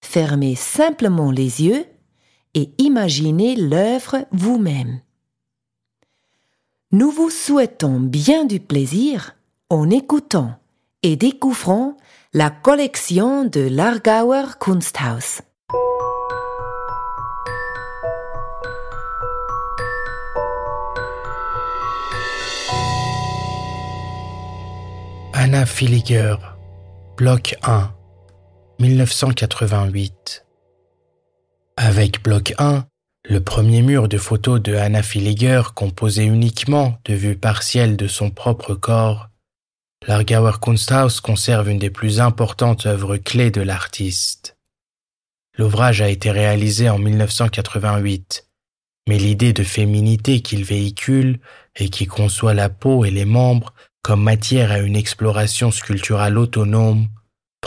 fermez simplement les yeux et imaginez l'œuvre vous-même. Nous vous souhaitons bien du plaisir en écoutant et découvrant la collection de l'Argauer Kunsthaus. Anna Filiger, bloc 1, 1988. Avec bloc 1, le premier mur de photos de Anna Filiger composé uniquement de vues partielles de son propre corps, l'Argauer Kunsthaus conserve une des plus importantes œuvres clés de l'artiste. L'ouvrage a été réalisé en 1988, mais l'idée de féminité qu'il véhicule et qui conçoit la peau et les membres comme matière à une exploration sculpturale autonome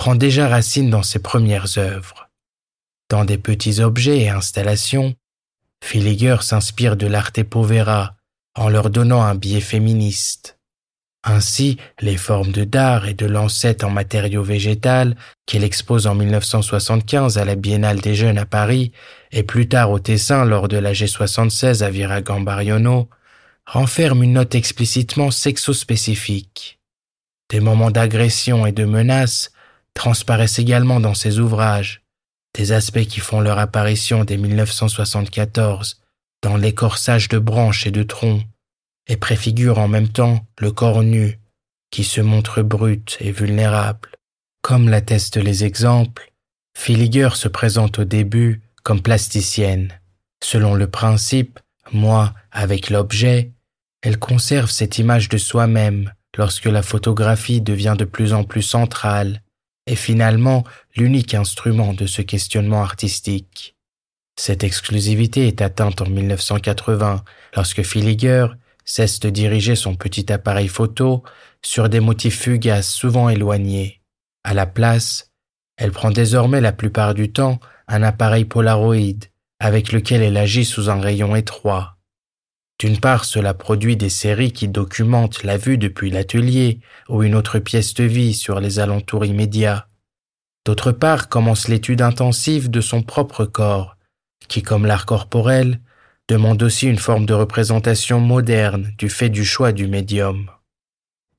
prend déjà racine dans ses premières œuvres. Dans des petits objets et installations, Filiger s'inspire de l'arte povera en leur donnant un biais féministe. Ainsi, les formes de dard et de lancette en matériaux végétal qu'il expose en 1975 à la Biennale des Jeunes à Paris et plus tard au Tessin lors de la G76 à Viragambariono renferment une note explicitement sexospécifique. Des moments d'agression et de menace transparaissent également dans ses ouvrages, des aspects qui font leur apparition dès 1974 dans l'écorçage de branches et de troncs, et préfigurent en même temps le corps nu, qui se montre brut et vulnérable. Comme l'attestent les exemples, Filiger se présente au début comme plasticienne. Selon le principe moi avec l'objet, elle conserve cette image de soi-même lorsque la photographie devient de plus en plus centrale et finalement l'unique instrument de ce questionnement artistique. Cette exclusivité est atteinte en 1980 lorsque Filiger cesse de diriger son petit appareil photo sur des motifs fugaces souvent éloignés. À la place, elle prend désormais la plupart du temps un appareil Polaroid avec lequel elle agit sous un rayon étroit. D'une part, cela produit des séries qui documentent la vue depuis l'atelier ou une autre pièce de vie sur les alentours immédiats. D'autre part, commence l'étude intensive de son propre corps, qui, comme l'art corporel, demande aussi une forme de représentation moderne du fait du choix du médium.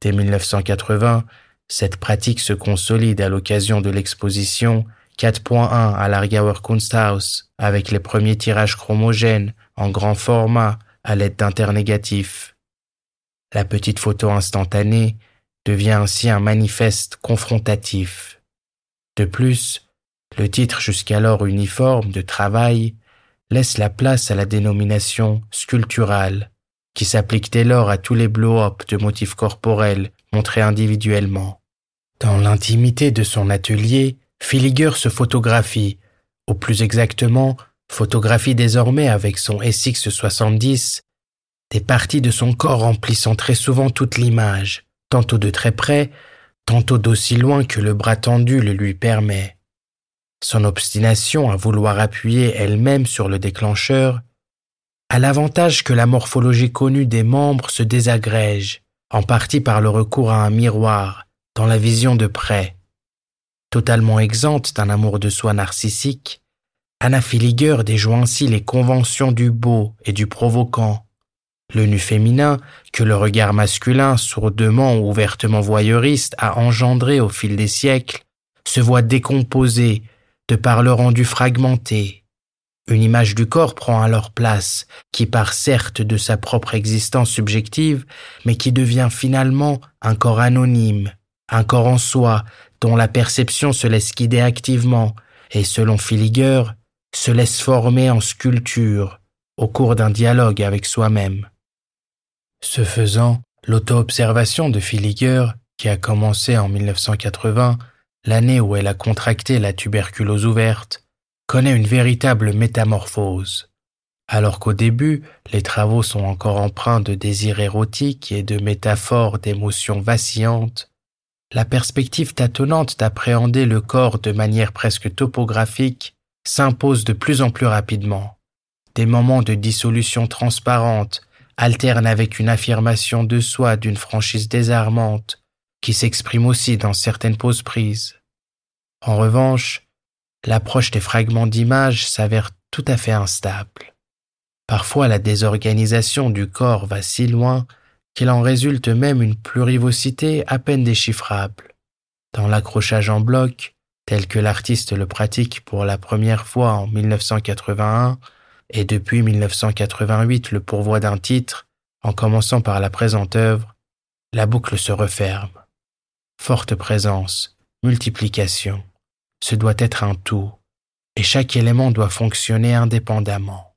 Dès 1980, cette pratique se consolide à l'occasion de l'exposition 4.1 à l'Argauer Kunsthaus avec les premiers tirages chromogènes en grand format à l'aide d'internégatifs. La petite photo instantanée devient ainsi un manifeste confrontatif. De plus, le titre jusqu'alors uniforme de travail laisse la place à la dénomination sculpturale, qui s'applique dès lors à tous les blow-up de motifs corporels montrés individuellement. Dans l'intimité de son atelier, Filiger se photographie, ou plus exactement photographie désormais avec son SX70 des parties de son corps remplissant très souvent toute l'image, tantôt de très près, tantôt d'aussi loin que le bras tendu le lui permet. Son obstination à vouloir appuyer elle-même sur le déclencheur a l'avantage que la morphologie connue des membres se désagrège, en partie par le recours à un miroir, dans la vision de près. Totalement exempte d'un amour de soi narcissique, Anna Filiger déjoue ainsi les conventions du beau et du provoquant. Le nu féminin, que le regard masculin, sourdement ou ouvertement voyeuriste, a engendré au fil des siècles, se voit décomposé de par le rendu fragmenté. Une image du corps prend alors place, qui part certes de sa propre existence subjective, mais qui devient finalement un corps anonyme, un corps en soi, dont la perception se laisse guider activement, et selon Filiger, se laisse former en sculpture au cours d'un dialogue avec soi-même. Ce faisant, l'auto-observation de Filiger, qui a commencé en 1980, l'année où elle a contracté la tuberculose ouverte, connaît une véritable métamorphose. Alors qu'au début, les travaux sont encore empreints de désirs érotiques et de métaphores d'émotions vacillantes, la perspective tâtonnante d'appréhender le corps de manière presque topographique s'impose de plus en plus rapidement. Des moments de dissolution transparente alternent avec une affirmation de soi d'une franchise désarmante qui s'exprime aussi dans certaines pauses prises. En revanche, l'approche des fragments d'images s'avère tout à fait instable. Parfois la désorganisation du corps va si loin qu'il en résulte même une plurivocité à peine déchiffrable. Dans l'accrochage en bloc, tel que l'artiste le pratique pour la première fois en 1981 et depuis 1988 le pourvoi d'un titre, en commençant par la présente œuvre, la boucle se referme. Forte présence, multiplication, ce doit être un tout, et chaque élément doit fonctionner indépendamment.